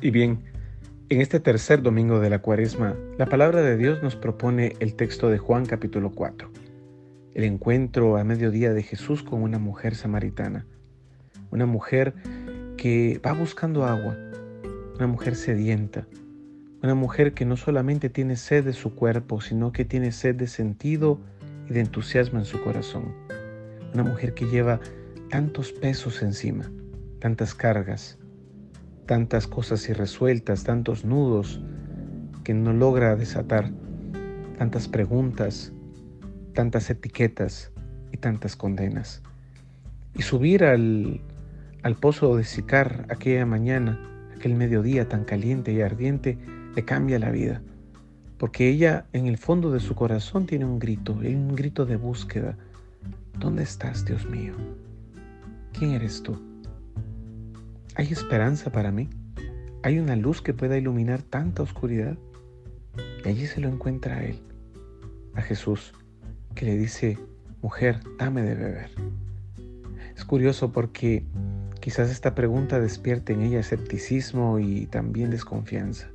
Y bien. En este tercer domingo de la cuaresma, la palabra de Dios nos propone el texto de Juan capítulo 4, el encuentro a mediodía de Jesús con una mujer samaritana, una mujer que va buscando agua, una mujer sedienta, una mujer que no solamente tiene sed de su cuerpo, sino que tiene sed de sentido y de entusiasmo en su corazón, una mujer que lleva tantos pesos encima, tantas cargas, tantas cosas irresueltas, tantos nudos que no logra desatar, tantas preguntas, tantas etiquetas y tantas condenas. Y subir al, al pozo de Sicar aquella mañana, aquel mediodía tan caliente y ardiente, le cambia la vida. Porque ella en el fondo de su corazón tiene un grito, un grito de búsqueda. ¿Dónde estás, Dios mío? ¿Quién eres tú? ¿Hay esperanza para mí? ¿Hay una luz que pueda iluminar tanta oscuridad? Y allí se lo encuentra a él, a Jesús, que le dice, mujer, dame de beber. Es curioso porque quizás esta pregunta despierte en ella escepticismo y también desconfianza,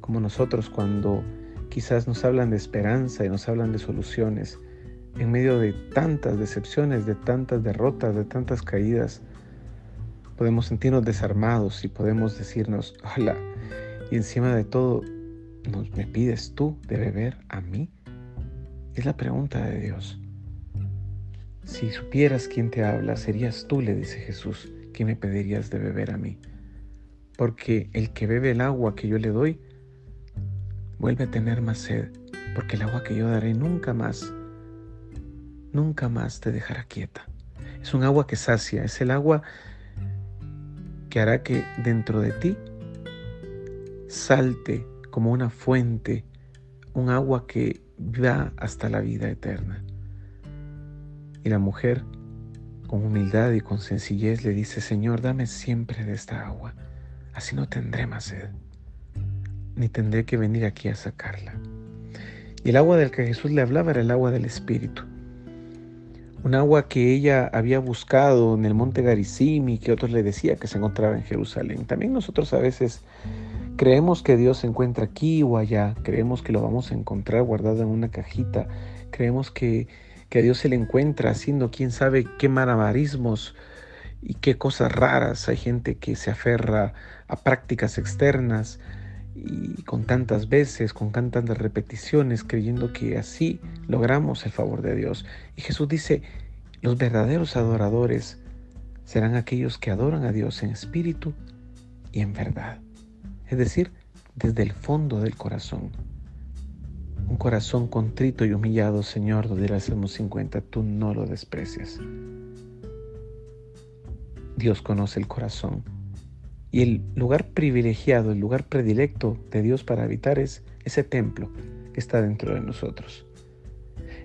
como nosotros cuando quizás nos hablan de esperanza y nos hablan de soluciones, en medio de tantas decepciones, de tantas derrotas, de tantas caídas, podemos sentirnos desarmados y podemos decirnos, hola, y encima de todo, ¿me pides tú de beber a mí? Es la pregunta de Dios. Si supieras quién te habla, serías tú, le dice Jesús, que me pedirías de beber a mí. Porque el que bebe el agua que yo le doy, vuelve a tener más sed, porque el agua que yo daré nunca más, nunca más te dejará quieta. Es un agua que sacia, es el agua que hará que dentro de ti salte como una fuente un agua que va hasta la vida eterna. Y la mujer, con humildad y con sencillez, le dice, Señor, dame siempre de esta agua, así no tendré más sed, ni tendré que venir aquí a sacarla. Y el agua del que Jesús le hablaba era el agua del Espíritu un agua que ella había buscado en el monte Garizim y que otros le decía que se encontraba en Jerusalén. También nosotros a veces creemos que Dios se encuentra aquí o allá, creemos que lo vamos a encontrar guardado en una cajita, creemos que, que a Dios se le encuentra haciendo quién sabe qué marabarismos y qué cosas raras. Hay gente que se aferra a prácticas externas, y con tantas veces, con tantas repeticiones, creyendo que así logramos el favor de Dios. Y Jesús dice, los verdaderos adoradores serán aquellos que adoran a Dios en espíritu y en verdad. Es decir, desde el fondo del corazón. Un corazón contrito y humillado, Señor, donde el Salmo 50, tú no lo desprecias. Dios conoce el corazón y el lugar privilegiado, el lugar predilecto de Dios para habitar es ese templo que está dentro de nosotros.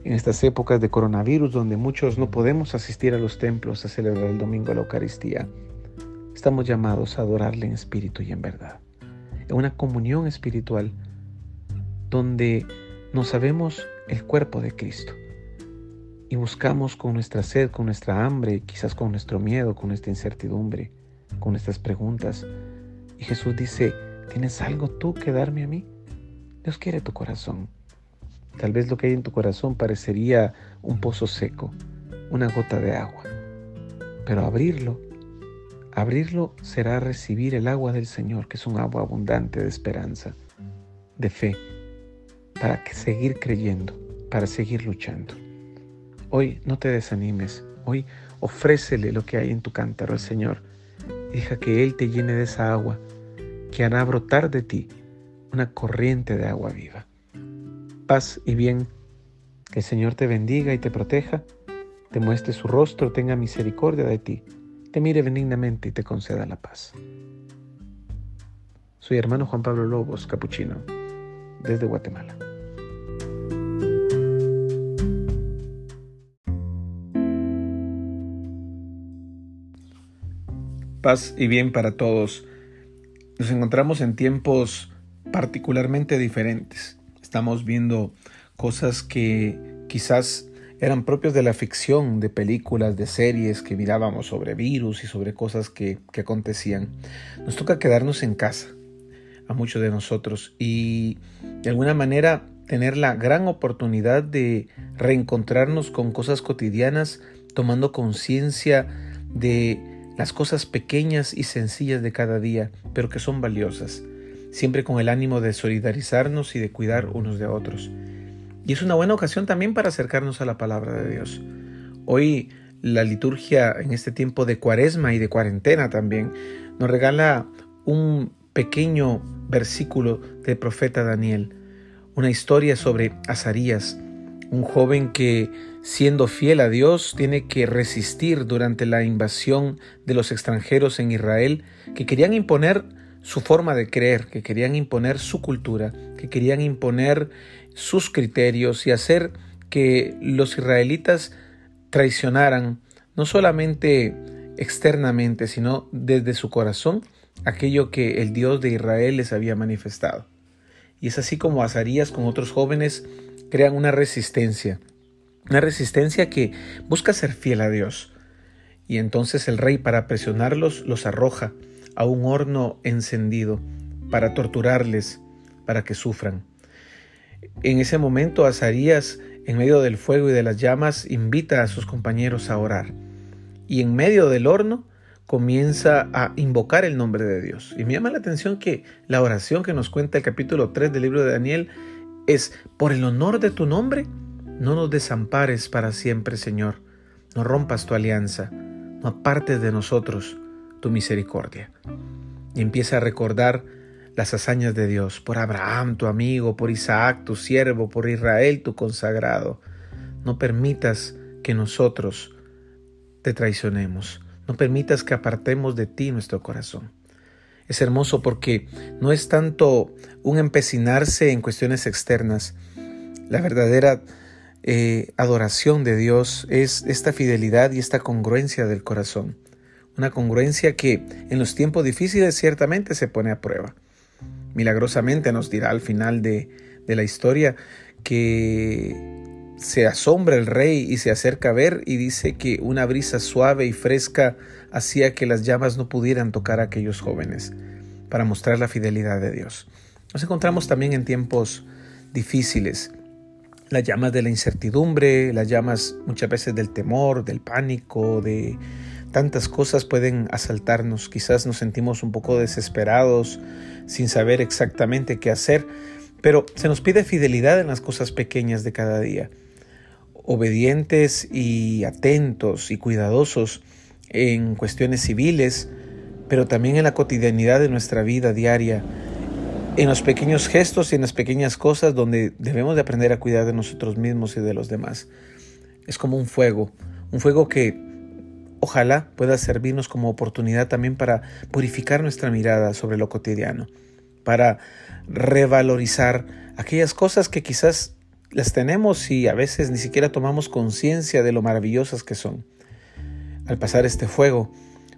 En estas épocas de coronavirus donde muchos no podemos asistir a los templos a celebrar el domingo de la Eucaristía, estamos llamados a adorarle en espíritu y en verdad. En una comunión espiritual donde nos sabemos el cuerpo de Cristo y buscamos con nuestra sed, con nuestra hambre, quizás con nuestro miedo, con nuestra incertidumbre, con estas preguntas. Y Jesús dice, ¿tienes algo tú que darme a mí? Dios quiere tu corazón. Tal vez lo que hay en tu corazón parecería un pozo seco, una gota de agua. Pero abrirlo, abrirlo será recibir el agua del Señor, que es un agua abundante de esperanza, de fe, para seguir creyendo, para seguir luchando. Hoy no te desanimes, hoy ofrécele lo que hay en tu cántaro al Señor Deja que Él te llene de esa agua que hará brotar de ti una corriente de agua viva. Paz y bien, que el Señor te bendiga y te proteja, te muestre su rostro, tenga misericordia de ti, te mire benignamente y te conceda la paz. Soy hermano Juan Pablo Lobos, capuchino, desde Guatemala. Paz y bien para todos. Nos encontramos en tiempos particularmente diferentes. Estamos viendo cosas que quizás eran propios de la ficción, de películas, de series que mirábamos sobre virus y sobre cosas que, que acontecían. Nos toca quedarnos en casa, a muchos de nosotros, y de alguna manera tener la gran oportunidad de reencontrarnos con cosas cotidianas, tomando conciencia de las cosas pequeñas y sencillas de cada día, pero que son valiosas, siempre con el ánimo de solidarizarnos y de cuidar unos de otros. Y es una buena ocasión también para acercarnos a la palabra de Dios. Hoy la liturgia en este tiempo de cuaresma y de cuarentena también nos regala un pequeño versículo del profeta Daniel, una historia sobre Azarías, un joven que, siendo fiel a Dios, tiene que resistir durante la invasión de los extranjeros en Israel, que querían imponer su forma de creer, que querían imponer su cultura, que querían imponer sus criterios y hacer que los israelitas traicionaran no solamente externamente, sino desde su corazón aquello que el Dios de Israel les había manifestado. Y es así como Azarías con otros jóvenes crean una resistencia, una resistencia que busca ser fiel a Dios. Y entonces el rey para presionarlos los arroja a un horno encendido para torturarles, para que sufran. En ese momento Azarías, en medio del fuego y de las llamas, invita a sus compañeros a orar. Y en medio del horno comienza a invocar el nombre de Dios. Y me llama la atención que la oración que nos cuenta el capítulo 3 del libro de Daniel es, por el honor de tu nombre, no nos desampares para siempre, Señor. No rompas tu alianza, no apartes de nosotros tu misericordia. Y empieza a recordar las hazañas de Dios, por Abraham, tu amigo, por Isaac, tu siervo, por Israel, tu consagrado. No permitas que nosotros te traicionemos. No permitas que apartemos de ti nuestro corazón. Es hermoso porque no es tanto un empecinarse en cuestiones externas. La verdadera eh, adoración de Dios es esta fidelidad y esta congruencia del corazón. Una congruencia que en los tiempos difíciles ciertamente se pone a prueba. Milagrosamente nos dirá al final de, de la historia que se asombra el rey y se acerca a ver y dice que una brisa suave y fresca hacía que las llamas no pudieran tocar a aquellos jóvenes para mostrar la fidelidad de Dios. Nos encontramos también en tiempos difíciles. Las llamas de la incertidumbre, las llamas muchas veces del temor, del pánico, de tantas cosas pueden asaltarnos. Quizás nos sentimos un poco desesperados, sin saber exactamente qué hacer, pero se nos pide fidelidad en las cosas pequeñas de cada día obedientes y atentos y cuidadosos en cuestiones civiles, pero también en la cotidianidad de nuestra vida diaria, en los pequeños gestos y en las pequeñas cosas donde debemos de aprender a cuidar de nosotros mismos y de los demás. Es como un fuego, un fuego que ojalá pueda servirnos como oportunidad también para purificar nuestra mirada sobre lo cotidiano, para revalorizar aquellas cosas que quizás las tenemos y a veces ni siquiera tomamos conciencia de lo maravillosas que son. Al pasar este fuego,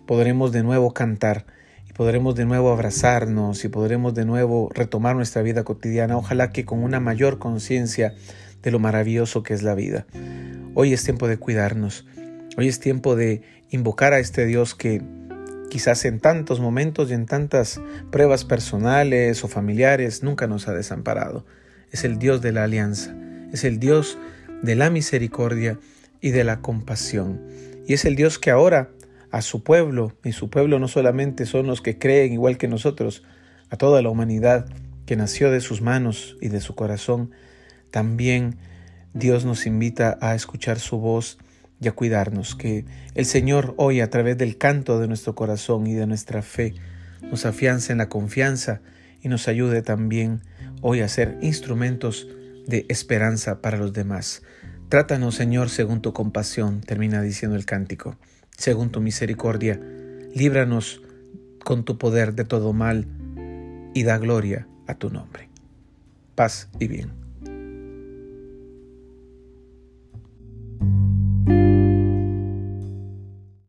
podremos de nuevo cantar y podremos de nuevo abrazarnos y podremos de nuevo retomar nuestra vida cotidiana, ojalá que con una mayor conciencia de lo maravilloso que es la vida. Hoy es tiempo de cuidarnos, hoy es tiempo de invocar a este Dios que quizás en tantos momentos y en tantas pruebas personales o familiares nunca nos ha desamparado. Es el Dios de la alianza es el Dios de la misericordia y de la compasión. Y es el Dios que ahora a su pueblo, y su pueblo no solamente son los que creen igual que nosotros, a toda la humanidad que nació de sus manos y de su corazón, también Dios nos invita a escuchar su voz y a cuidarnos, que el Señor hoy a través del canto de nuestro corazón y de nuestra fe nos afiance en la confianza y nos ayude también hoy a ser instrumentos de esperanza para los demás. Trátanos, Señor, según tu compasión, termina diciendo el cántico, según tu misericordia, líbranos con tu poder de todo mal y da gloria a tu nombre. Paz y bien.